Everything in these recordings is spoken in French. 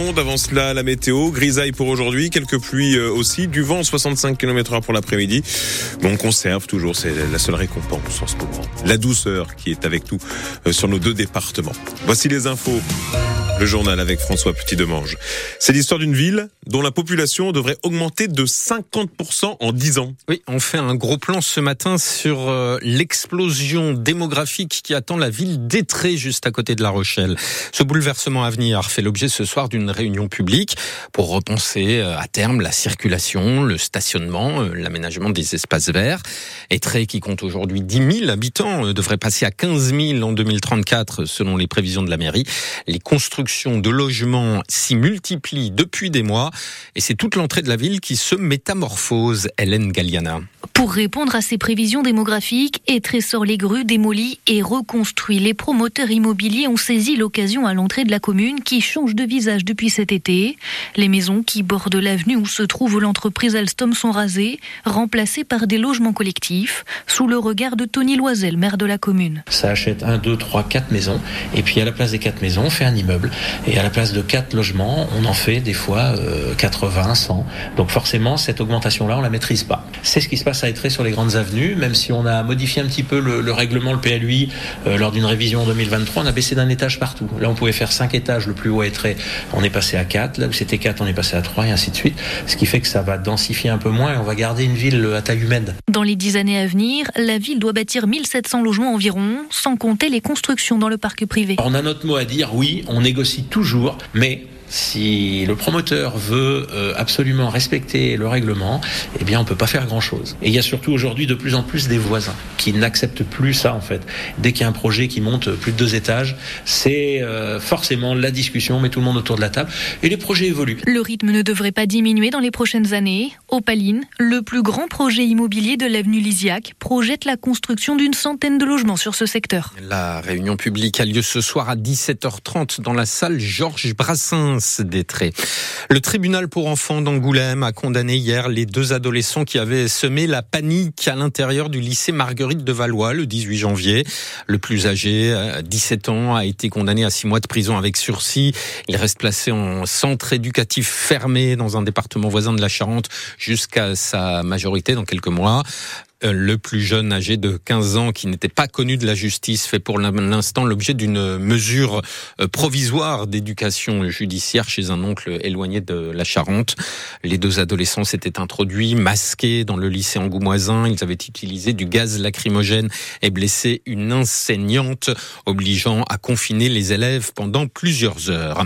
Avant cela, la météo, grisaille pour aujourd'hui, quelques pluies euh, aussi, du vent 65 km h pour l'après-midi. Bon, on conserve toujours, c'est la seule récompense en ce moment. La douceur qui est avec nous euh, sur nos deux départements. Voici les infos. Le journal avec François Petit-Demange. C'est l'histoire d'une ville dont la population devrait augmenter de 50% en 10 ans. Oui, on fait un gros plan ce matin sur euh, l'explosion démographique qui attend la ville d'Étré, juste à côté de La Rochelle. Ce bouleversement à venir fait l'objet ce soir d'une réunion publique pour repenser euh, à terme la circulation, le stationnement, euh, l'aménagement des espaces verts. Étré, qui compte aujourd'hui 10 000 habitants, devrait passer à 15 000 en 2034 selon les prévisions de la mairie. Les constructions de logements s'y multiplie depuis des mois et c'est toute l'entrée de la ville qui se métamorphose. Hélène Galliana. Pour répondre à ces prévisions démographiques, Trésor les grues démolit et reconstruit. Les promoteurs immobiliers ont saisi l'occasion à l'entrée de la commune qui change de visage depuis cet été. Les maisons qui bordent l'avenue où se trouve l'entreprise Alstom sont rasées, remplacées par des logements collectifs, sous le regard de Tony Loisel, maire de la commune. Ça achète un, deux, trois, quatre maisons, et puis à la place des quatre maisons, on fait un immeuble. Et à la place de quatre logements, on en fait des fois 80, euh, 100. Donc forcément, cette augmentation-là, on la maîtrise pas. C'est ce qui se passe à être sur les grandes avenues, même si on a modifié un petit peu le, règlement, le PLUI, euh, lors d'une révision en 2023, on a baissé d'un étage partout. Là, on pouvait faire cinq étages, le plus haut à Etré, on est passé à 4. Là où c'était 4, on est passé à 3 et ainsi de suite. Ce qui fait que ça va densifier un peu moins et on va garder une ville à taille humaine. Dans les dix années à venir, la ville doit bâtir 1700 logements environ, sans compter les constructions dans le parc privé. On a notre mot à dire, oui, on négocie toujours, mais si le promoteur veut euh, absolument respecter le règlement, eh bien on peut pas faire grand-chose. Et il y a surtout aujourd'hui de plus en plus des voisins qui n'acceptent plus ça en fait. Dès qu'il y a un projet qui monte plus de deux étages, c'est euh, forcément la discussion, met tout le monde autour de la table et les projets évoluent. Le rythme ne devrait pas diminuer dans les prochaines années. Opaline, le plus grand projet immobilier de l'avenue Lisiac, projette la construction d'une centaine de logements sur ce secteur. La réunion publique a lieu ce soir à 17h30 dans la salle Georges Brassens le tribunal pour enfants d'Angoulême a condamné hier les deux adolescents qui avaient semé la panique à l'intérieur du lycée Marguerite de Valois le 18 janvier. Le plus âgé, 17 ans, a été condamné à six mois de prison avec sursis. Il reste placé en centre éducatif fermé dans un département voisin de la Charente jusqu'à sa majorité dans quelques mois. Euh, le plus jeune âgé de 15 ans qui n'était pas connu de la justice fait pour l'instant l'objet d'une mesure euh, provisoire d'éducation judiciaire chez un oncle éloigné de la Charente. Les deux adolescents s'étaient introduits masqués dans le lycée angoumoisin. Ils avaient utilisé du gaz lacrymogène et blessé une enseignante, obligeant à confiner les élèves pendant plusieurs heures.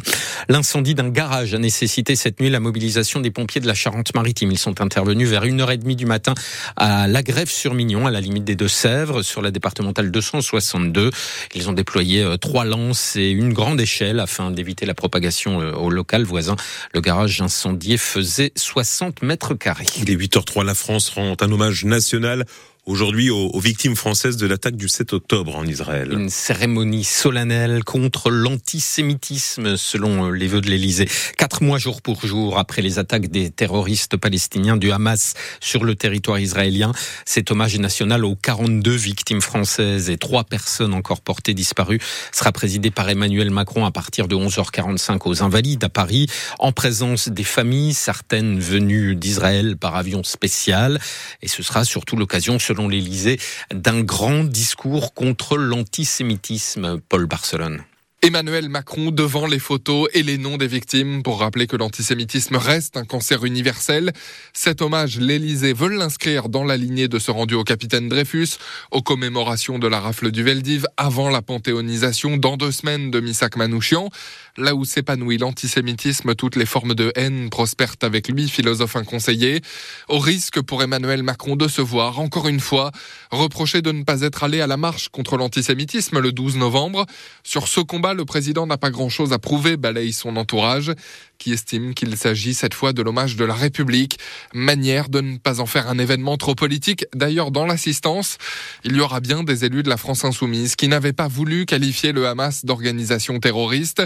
L'incendie d'un garage a nécessité cette nuit la mobilisation des pompiers de la Charente-Maritime. Ils sont intervenus vers 1h30 du matin à sur mignon à la limite des Deux-Sèvres, sur la départementale 262. Ils ont déployé euh, trois lances et une grande échelle afin d'éviter la propagation euh, au local voisin. Le garage incendié faisait 60 mètres carrés. Il est 8h03, la France rend un hommage national aujourd'hui aux, victimes françaises de l'attaque du 7 octobre en Israël. Une cérémonie solennelle contre l'antisémitisme selon les vœux de l'Élysée. Quatre mois jour pour jour après les attaques des terroristes palestiniens du Hamas sur le territoire israélien, cet hommage national aux 42 victimes françaises et trois personnes encore portées disparues sera présidé par Emmanuel Macron à partir de 11h45 aux Invalides à Paris, en présence des familles, certaines venues d'Israël par avion spécial. Et ce sera surtout l'occasion selon l'Élysée, d'un grand discours contre l'antisémitisme, Paul Barcelone. Emmanuel Macron devant les photos et les noms des victimes pour rappeler que l'antisémitisme reste un cancer universel. Cet hommage, l'Élysée veut l'inscrire dans la lignée de ce rendu au capitaine Dreyfus, aux commémorations de la rafle du Veldiv avant la panthéonisation dans deux semaines de Missak Manouchian. Là où s'épanouit l'antisémitisme, toutes les formes de haine prospèrent avec lui, philosophe inconseillé, au risque pour Emmanuel Macron de se voir, encore une fois, reproché de ne pas être allé à la marche contre l'antisémitisme le 12 novembre. Sur ce combat, le président n'a pas grand-chose à prouver, balaye son entourage, qui estime qu'il s'agit cette fois de l'hommage de la République, manière de ne pas en faire un événement trop politique. D'ailleurs, dans l'assistance, il y aura bien des élus de la France insoumise qui n'avaient pas voulu qualifier le Hamas d'organisation terroriste.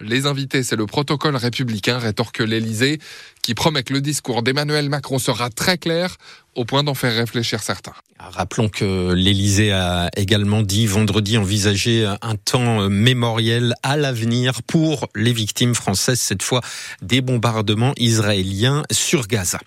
Les invités, c'est le protocole républicain, rétorque l'Elysée, qui promet que le discours d'Emmanuel Macron sera très clair, au point d'en faire réfléchir certains. Rappelons que l'Elysée a également dit vendredi envisager un temps mémoriel à l'avenir pour les victimes françaises, cette fois des bombardements israéliens sur Gaza.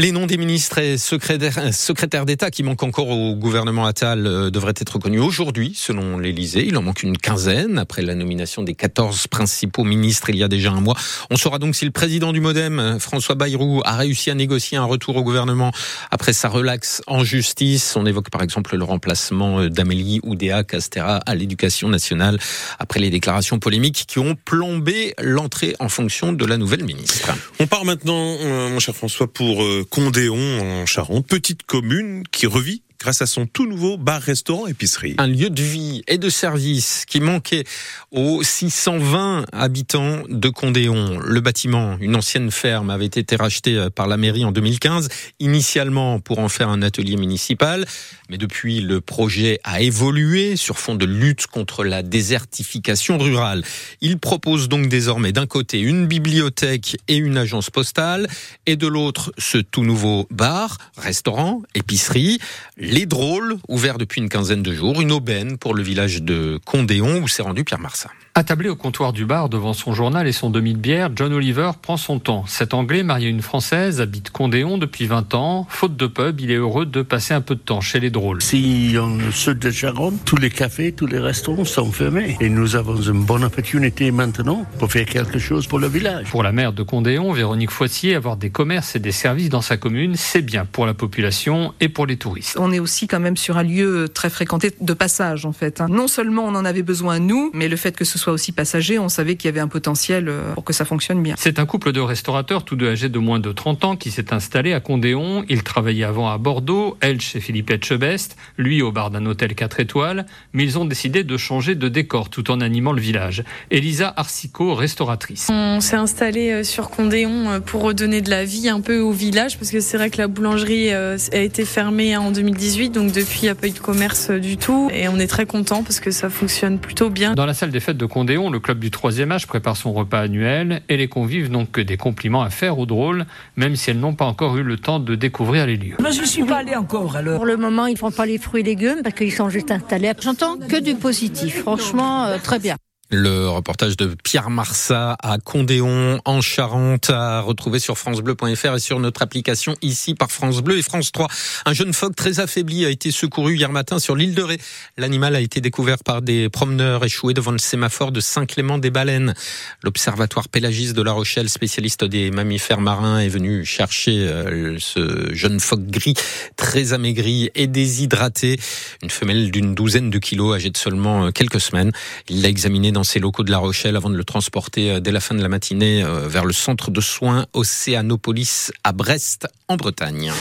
Les noms des ministres et secrétaires, d'État qui manquent encore au gouvernement Attal euh, devraient être connus aujourd'hui, selon l'Élysée. Il en manque une quinzaine après la nomination des 14 principaux ministres il y a déjà un mois. On saura donc si le président du Modem, François Bayrou, a réussi à négocier un retour au gouvernement après sa relaxe en justice. On évoque par exemple le remplacement d'Amélie Oudéa Castera à l'éducation nationale après les déclarations polémiques qui ont plombé l'entrée en fonction de la nouvelle ministre. On part maintenant, euh, mon cher François, pour euh, Condéon en Charente, petite commune qui revit grâce à son tout nouveau bar-restaurant épicerie. Un lieu de vie et de service qui manquait aux 620 habitants de Condéon. Le bâtiment, une ancienne ferme, avait été racheté euh, par la mairie en 2015, initialement pour en faire un atelier municipal, mais depuis le projet a évolué sur fond de lutte contre la désertification rurale. Il propose donc désormais d'un côté une bibliothèque et une agence postale et de l'autre ce tout nouveau bar, restaurant, épicerie les Drôles, ouvert depuis une quinzaine de jours, une aubaine pour le village de Condéon où s'est rendu Pierre Marsat. Attablé au comptoir du bar devant son journal et son demi de bière, John Oliver prend son temps. Cet Anglais, marié à une Française, habite Condéon depuis 20 ans. Faute de pub, il est heureux de passer un peu de temps chez les drôles. Si on sud de Charente, tous les cafés, tous les restaurants sont fermés. Et nous avons une bonne opportunité maintenant pour faire quelque chose pour le village. Pour la maire de Condéon, Véronique Foissier, avoir des commerces et des services dans sa commune, c'est bien pour la population et pour les touristes. On est aussi quand même sur un lieu très fréquenté de passage en fait. Hein. Non seulement on en avait besoin nous, mais le fait que ce soit aussi passager, on savait qu'il y avait un potentiel euh, pour que ça fonctionne bien. C'est un couple de restaurateurs, tous deux âgés de moins de 30 ans, qui s'est installé à Condéon. Il travaillait avant à Bordeaux, elle chez Philippe Etchebest, lui au bar d'un hôtel 4 étoiles, mais ils ont décidé de changer de décor tout en animant le village. Elisa Arsico, restauratrice. On s'est installé euh, sur Condéon euh, pour redonner de la vie un peu au village, parce que c'est vrai que la boulangerie a été fermée en 2018, donc depuis il n'y a pas eu de commerce du tout, et on est très content parce que ça fonctionne plutôt bien. Dans la salle des fêtes de Condéon, le club du troisième âge prépare son repas annuel et les convives n'ont que des compliments à faire aux drôles, même si elles n'ont pas encore eu le temps de découvrir les lieux. Moi, je ne suis pas allé encore alors. Pour le moment, ils ne font pas les fruits et légumes parce qu'ils sont juste installés. J'entends que du positif. Franchement, euh, très bien. Le reportage de Pierre Marsat à Condéon, en Charente, à retrouver sur francebleu.fr et sur notre application ici par France Bleu et France 3. Un jeune phoque très affaibli a été secouru hier matin sur l'île de Ré. L'animal a été découvert par des promeneurs échoués devant le sémaphore de Saint-Clément-des-Baleines. L'Observatoire pélagiste de La Rochelle, spécialiste des mammifères marins, est venu chercher euh, ce jeune phoque gris, très amaigri et déshydraté. Une femelle d'une douzaine de kilos, âgée de seulement euh, quelques semaines. Il l'a examiné dans ses locaux de La Rochelle avant de le transporter euh, dès la fin de la matinée euh, vers le centre de soins Océanopolis à Brest en Bretagne.